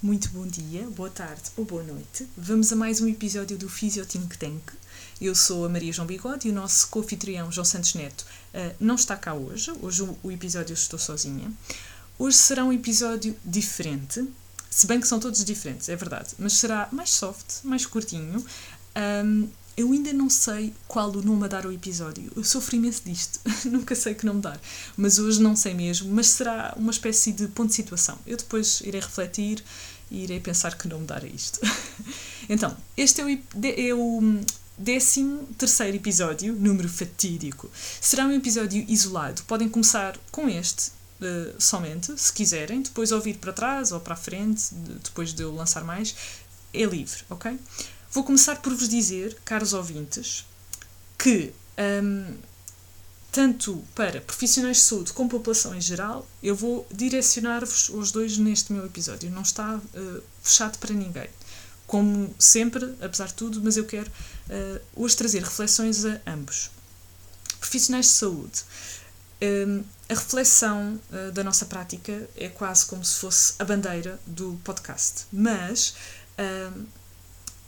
muito bom dia, boa tarde ou boa noite. Vamos a mais um episódio do Physio Think Tank. Eu sou a Maria João Bigode e o nosso co-anfitrião João Santos Neto uh, não está cá hoje. Hoje o, o episódio estou sozinha. Hoje será um episódio diferente, se bem que são todos diferentes, é verdade, mas será mais soft, mais curtinho. Um, eu ainda não sei qual o nome a dar ao episódio. Eu sofro imenso disto. Nunca sei que nome dar. Mas hoje não sei mesmo. Mas será uma espécie de ponto de situação. Eu depois irei refletir e irei pensar que nome dar a isto. então, este é o, é o 13 terceiro episódio, número fatídico. Será um episódio isolado. Podem começar com este, uh, somente, se quiserem. Depois ouvir para trás ou para a frente, depois de eu lançar mais. É livre, ok? Vou começar por vos dizer, caros ouvintes, que um, tanto para profissionais de saúde como população em geral, eu vou direcionar-vos os dois neste meu episódio. Não está uh, fechado para ninguém. Como sempre, apesar de tudo, mas eu quero uh, hoje trazer reflexões a ambos. Profissionais de saúde. Um, a reflexão uh, da nossa prática é quase como se fosse a bandeira do podcast. Mas um,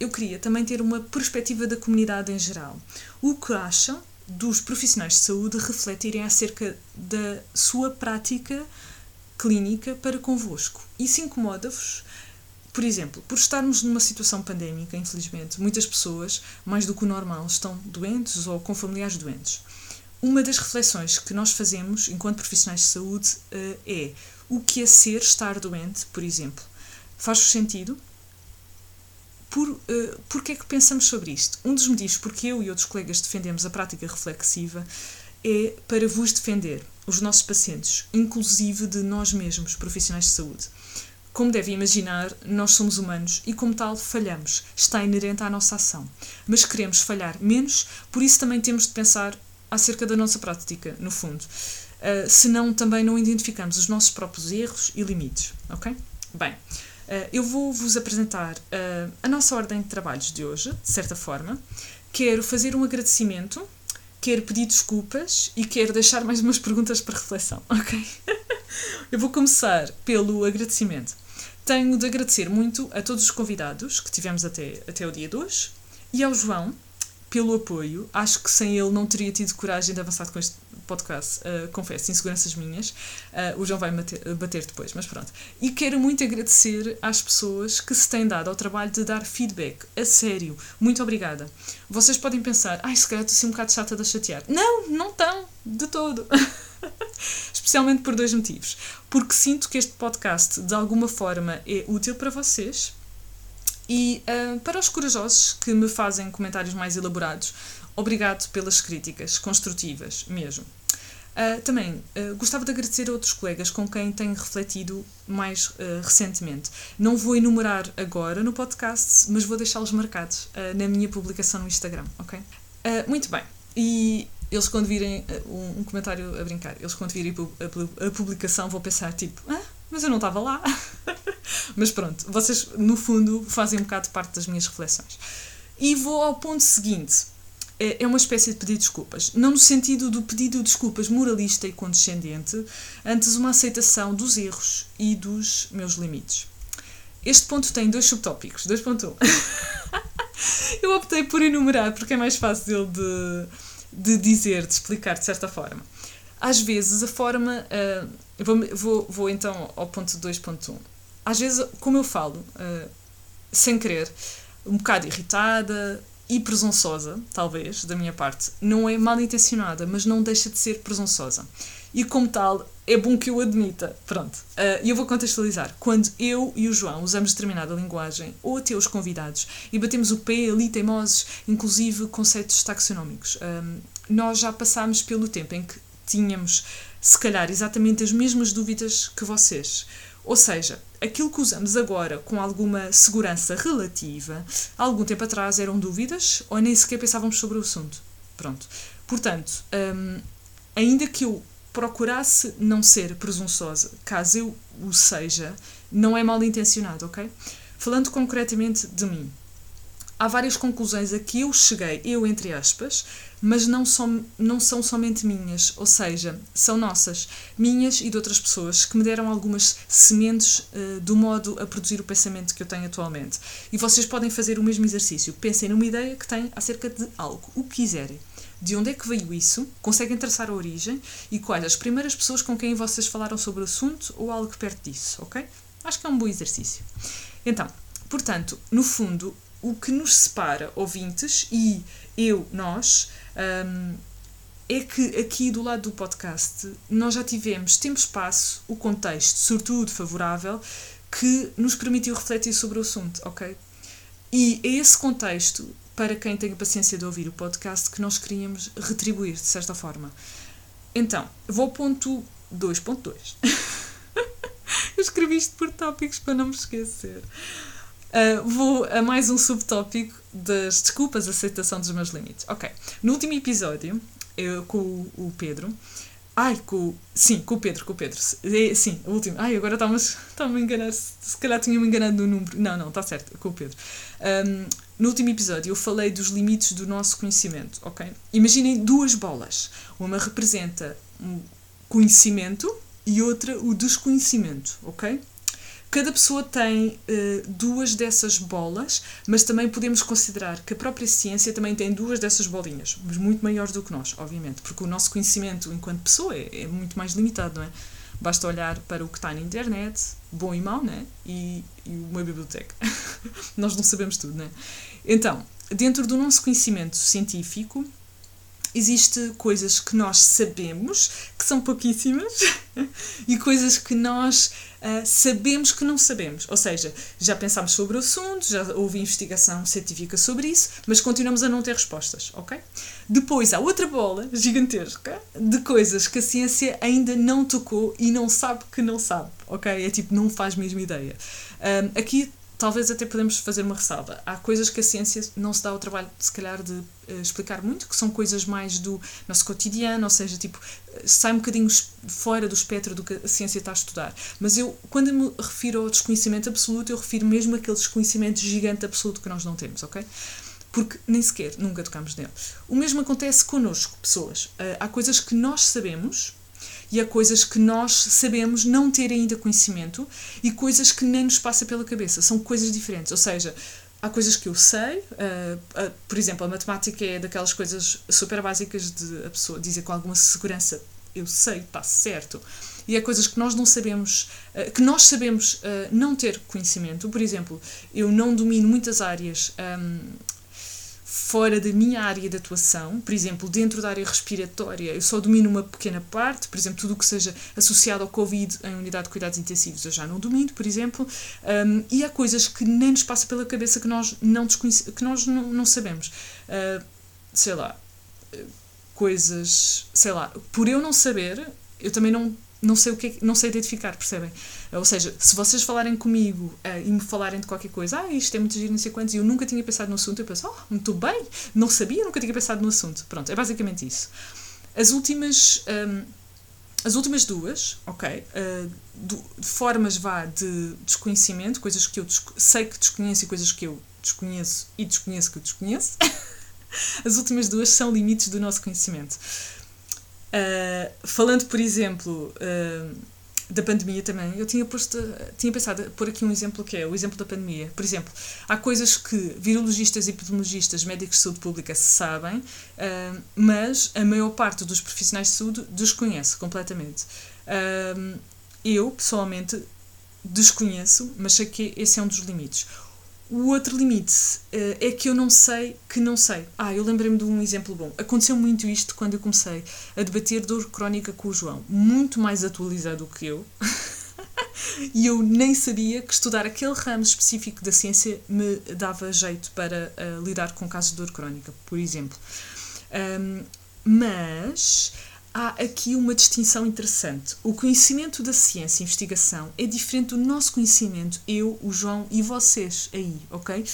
eu queria também ter uma perspectiva da comunidade em geral. O que acham dos profissionais de saúde refletirem acerca da sua prática clínica para convosco? Isso incomoda-vos? Por exemplo, por estarmos numa situação pandémica, infelizmente, muitas pessoas, mais do que o normal, estão doentes ou com familiares doentes. Uma das reflexões que nós fazemos enquanto profissionais de saúde eh, é o que é ser estar doente, por exemplo. Faz-vos sentido? Por, uh, porque é que pensamos sobre isto? Um dos motivos porque eu e outros colegas defendemos a prática reflexiva é para vos defender, os nossos pacientes, inclusive de nós mesmos, profissionais de saúde. Como devem imaginar, nós somos humanos e, como tal, falhamos. Está inerente à nossa ação. Mas queremos falhar menos, por isso também temos de pensar acerca da nossa prática, no fundo. Uh, senão, também não identificamos os nossos próprios erros e limites. Ok? Bem, Uh, eu vou-vos apresentar uh, a nossa ordem de trabalhos de hoje, de certa forma. Quero fazer um agradecimento, quero pedir desculpas e quero deixar mais umas perguntas para reflexão, ok? eu vou começar pelo agradecimento. Tenho de agradecer muito a todos os convidados que tivemos até, até o dia de hoje e ao João pelo apoio. Acho que sem ele não teria tido coragem de avançar com este podcast, uh, confesso, inseguranças minhas. Uh, o João vai bater, bater, depois, mas pronto. E quero muito agradecer às pessoas que se têm dado ao trabalho de dar feedback. A sério, muito obrigada. Vocês podem pensar, ai, se calhar estou assim um bocado chata de chatear. Não, não estão, de todo. Especialmente por dois motivos. Porque sinto que este podcast, de alguma forma, é útil para vocês. E uh, para os corajosos que me fazem comentários mais elaborados, obrigado pelas críticas construtivas mesmo. Uh, também uh, gostava de agradecer a outros colegas com quem tenho refletido mais uh, recentemente. Não vou enumerar agora no podcast, mas vou deixá-los marcados na minha publicação no Instagram, ok? muito bem. E eles quando virem um, um, comentário a brincar, eles quando virem a, a, publicação vão pensar tipo, ah, mas eu não estava lá. mas pronto, vocês no fundo fazem um bocado parte das minhas reflexões. E vou ao ponto seguinte é, é uma espécie de pedido de desculpas. Não no sentido do pedido de desculpas moralista e condescendente, antes uma aceitação dos erros e dos meus limites. Este ponto tem dois subtópicos. 2.1. Eu optei por enumerar porque é mais fácil de, de dizer, de explicar de certa forma. Às vezes, a forma. Uh, vou, vou, vou então ao ponto 2.1. Às vezes, como eu falo, uh, sem querer, um bocado irritada, e presunçosa, talvez, da minha parte. Não é mal intencionada, mas não deixa de ser presunçosa. E como tal, é bom que eu admita. Pronto. Uh, e uh, eu vou contextualizar. Quando eu e o João usamos determinada linguagem, ou até os convidados, e batemos o pé ali teimosos, inclusive conceitos taxonómicos, um, nós já passámos pelo tempo em que tínhamos, se calhar, exatamente as mesmas dúvidas que vocês. Ou seja, aquilo que usamos agora com alguma segurança relativa, algum tempo atrás eram dúvidas ou nem sequer pensávamos sobre o assunto. Pronto. Portanto, hum, ainda que eu procurasse não ser presunçosa, caso eu o seja, não é mal intencionado, ok? Falando concretamente de mim, há várias conclusões a que eu cheguei, eu entre aspas, mas não, som, não são somente minhas, ou seja, são nossas, minhas e de outras pessoas que me deram algumas sementes uh, do modo a produzir o pensamento que eu tenho atualmente. E vocês podem fazer o mesmo exercício. Pensem numa ideia que têm acerca de algo, o que quiserem. De onde é que veio isso? Conseguem traçar a origem e quais as primeiras pessoas com quem vocês falaram sobre o assunto ou algo perto disso, ok? Acho que é um bom exercício. Então, portanto, no fundo, o que nos separa, ouvintes, e eu, nós, um, é que aqui do lado do podcast nós já tivemos tempo, espaço, o contexto, sobretudo favorável, que nos permitiu refletir sobre o assunto, ok? E é esse contexto, para quem tem a paciência de ouvir o podcast, que nós queríamos retribuir, de certa forma. Então, vou ao ponto 2.2. Eu escrevi isto por tópicos para não me esquecer. Uh, vou a mais um subtópico das desculpas, aceitação dos meus limites. Ok. No último episódio, eu, com o, o Pedro. Ai, com. Sim, com o Pedro, com o Pedro. É, sim, o último. Ai, agora está-me a enganar. Se calhar tinha-me enganado no número. Não, não, está certo, com o Pedro. Um, no último episódio eu falei dos limites do nosso conhecimento, ok? Imaginem duas bolas. Uma representa um conhecimento e outra o desconhecimento, ok? Cada pessoa tem uh, duas dessas bolas, mas também podemos considerar que a própria ciência também tem duas dessas bolinhas, mas muito maiores do que nós, obviamente, porque o nosso conhecimento enquanto pessoa é, é muito mais limitado, não é? Basta olhar para o que está na internet, bom e mau, né? E, e uma biblioteca. nós não sabemos tudo, né? Então, dentro do nosso conhecimento científico, existe coisas que nós sabemos, que são pouquíssimas, e coisas que nós uh, sabemos que não sabemos. Ou seja, já pensámos sobre o assunto, já houve investigação científica sobre isso, mas continuamos a não ter respostas, ok? Depois há outra bola gigantesca de coisas que a ciência ainda não tocou e não sabe que não sabe, ok? É tipo, não faz mesmo ideia. Um, ah, aqui talvez até podemos fazer uma ressalva. Há coisas que a ciência não se dá o trabalho, se calhar, de uh, explicar muito, que são coisas mais do nosso cotidiano, ou seja, tipo, sai um bocadinho fora do espectro do que a ciência está a estudar. Mas eu, quando me refiro ao desconhecimento absoluto, eu refiro mesmo àquele desconhecimento gigante absoluto que nós não temos, ok? Porque nem sequer nunca tocamos nele. O mesmo acontece connosco, pessoas. Uh, há coisas que nós sabemos e há coisas que nós sabemos não ter ainda conhecimento e coisas que nem nos passa pela cabeça. São coisas diferentes. Ou seja, há coisas que eu sei, uh, uh, por exemplo, a matemática é daquelas coisas super básicas de a pessoa dizer com alguma segurança: eu sei, está certo. E há coisas que nós não sabemos, uh, que nós sabemos não ter conhecimento. Por exemplo, eu não domino muitas áreas. Um, fora da minha área de atuação, por exemplo, dentro da área respiratória, eu só domino uma pequena parte, por exemplo, tudo o que seja associado ao Covid em unidade de cuidados intensivos eu já não domino, por exemplo, um, e há coisas que nem nos passa pela cabeça que nós não, que nós não, não sabemos. Uh, sei lá, coisas, sei lá, por eu não saber, eu também não não sei o que é, não sei identificar, percebem? Ou seja, se vocês falarem comigo uh, e me falarem de qualquer coisa, ah, isto é muito giro, não sei quantos, e eu nunca tinha pensado no assunto, eu penso, oh, muito bem, não sabia, nunca tinha pensado no assunto. Pronto, é basicamente isso. As últimas. Um, as últimas duas, ok, uh, do, formas vá de desconhecimento, coisas que eu sei que desconheço e coisas que eu desconheço e desconheço que eu desconheço. As últimas duas são limites do nosso conhecimento. Uh, falando, por exemplo, uh, da pandemia também, eu tinha, posto, tinha pensado por aqui um exemplo que é o exemplo da pandemia. Por exemplo, há coisas que virologistas, epidemiologistas, médicos de saúde pública sabem, uh, mas a maior parte dos profissionais de saúde desconhece completamente. eu, pessoalmente, desconheço, mas sei que esse é um dos limites. O outro limite uh, é que eu não sei que não sei. Ah, eu lembrei-me de um exemplo bom. Aconteceu muito isto quando eu comecei a debater dor crónica com o João, muito mais atualizado que eu. e eu nem sabia que estudar aquele ramo específico da ciência me dava jeito para uh, lidar com casos de dor crónica, por exemplo. Um, mas há aqui uma distinção interessante. O conhecimento da ciência e investigação é diferente do nosso conhecimento, eu, o João e vocês aí, ok?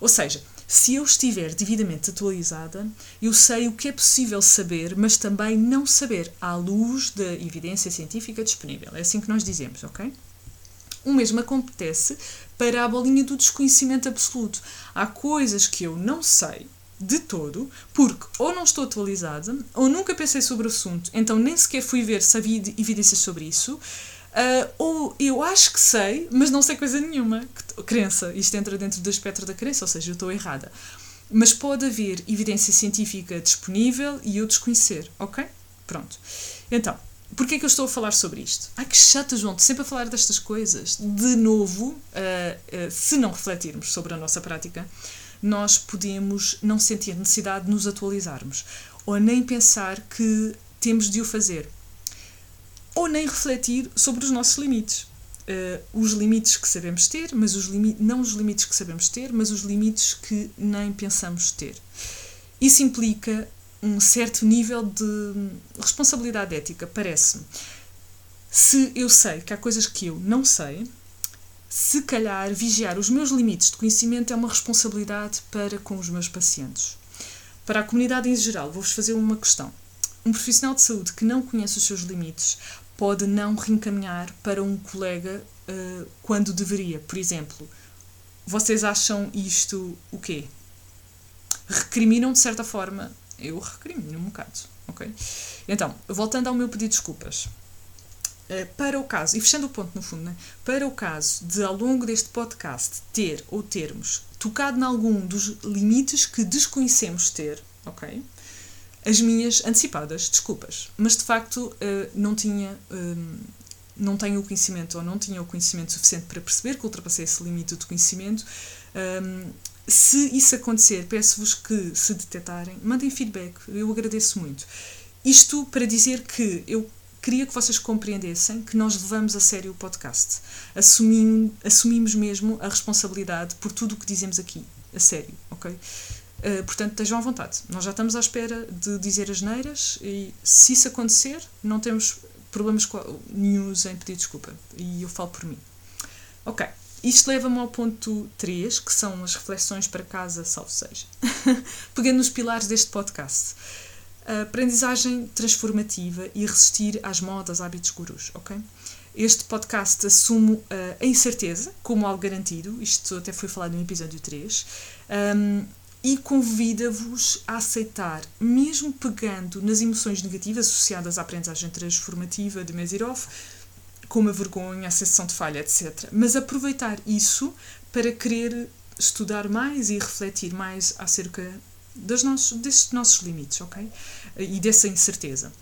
Ou seja, se eu estiver devidamente atualizada, eu sei o que é possível saber, mas também não saber à luz da evidência científica disponível. É assim que nós dizemos, ok? O mesmo acontece para a bolinha do desconhecimento absoluto. Há coisas que eu não sei de todo, porque ou não estou atualizada, ou nunca pensei sobre o assunto, então nem sequer fui ver se havia evidências sobre isso, uh, ou eu acho que sei, mas não sei coisa nenhuma. Crença, isto entra dentro do espectro da crença, ou seja, eu estou errada. Mas pode haver evidência científica disponível e eu desconhecer, ok? Pronto. Então, Porquê é que eu estou a falar sobre isto? Ai que chato, João, sempre a falar destas coisas. De novo, uh, uh, se não refletirmos sobre a nossa prática, nós podemos não sentir necessidade de nos atualizarmos, ou nem pensar que temos de o fazer, ou nem refletir sobre os nossos limites. Uh, os limites que sabemos ter, mas os não os limites que sabemos ter, mas os limites que nem pensamos ter. Isso implica um certo nível de responsabilidade ética, parece-me. Se eu sei que há coisas que eu não sei, se calhar vigiar os meus limites de conhecimento é uma responsabilidade para com os meus pacientes. Para a comunidade em geral, vou-vos fazer uma questão. Um profissional de saúde que não conhece os seus limites pode não reencaminhar para um colega uh, quando deveria. Por exemplo, vocês acham isto o quê? Recriminam de certa forma? Eu recrimino um bocado, ok? Então, voltando ao meu pedido de desculpas. Eh, para o caso, e fechando o ponto no fundo, né? para o caso de ao longo deste podcast ter ou termos tocado em algum dos limites que desconhecemos ter, ok? As minhas antecipadas desculpas, mas de facto eh, não tinha, eh, não tenho o conhecimento ou não tinha o conhecimento suficiente para perceber que ultrapassei esse limite de conhecimento. Se isso acontecer, peço-vos que, se detectarem, mandem feedback, eu agradeço muito. Isto para dizer que eu queria que vocês compreendessem que nós levamos a sério o podcast. Assumim, assumimos mesmo a responsabilidade por tudo o que dizemos aqui, a sério, ok? Uh, portanto, estejam à vontade. Nós já estamos à espera de dizer as neiras e se isso acontecer, não temos problemas nenhum em pedir desculpa. E eu falo por mim. Ok. Isto leva-me ao ponto 3, que são as reflexões para casa, salvo seja. Pegando nos pilares deste podcast a aprendizagem transformativa e resistir às modas, hábitos gurus, ok? Este podcast assume uh, a incerteza como algo garantido, isto até foi falado no episódio 3, um, e convida-vos a aceitar, mesmo pegando nas emoções negativas associadas à aprendizagem transformativa de Mesirov, como a vergonha, a sensação de falha, etc. Mas aproveitar isso para querer estudar mais e refletir mais acerca dos nossos, destes nossos limites, ok? E dessa incerteza.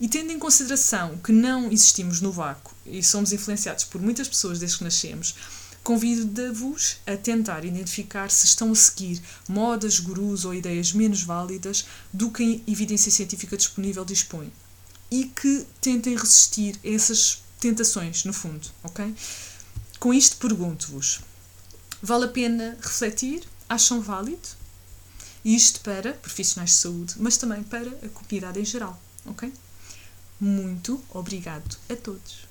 E tendo em consideração que não existimos no vácuo e somos influenciados por muitas pessoas desde que nascemos, convido-vos a tentar identificar se estão a seguir modas, gurus ou ideias menos válidas do que a evidência científica disponível dispõe. E que tentem resistir a essas tentações, no fundo, ok? Com isto pergunto-vos: vale a pena refletir? Acham válido? Isto para profissionais de saúde, mas também para a comunidade em geral, ok? Muito obrigado a todos.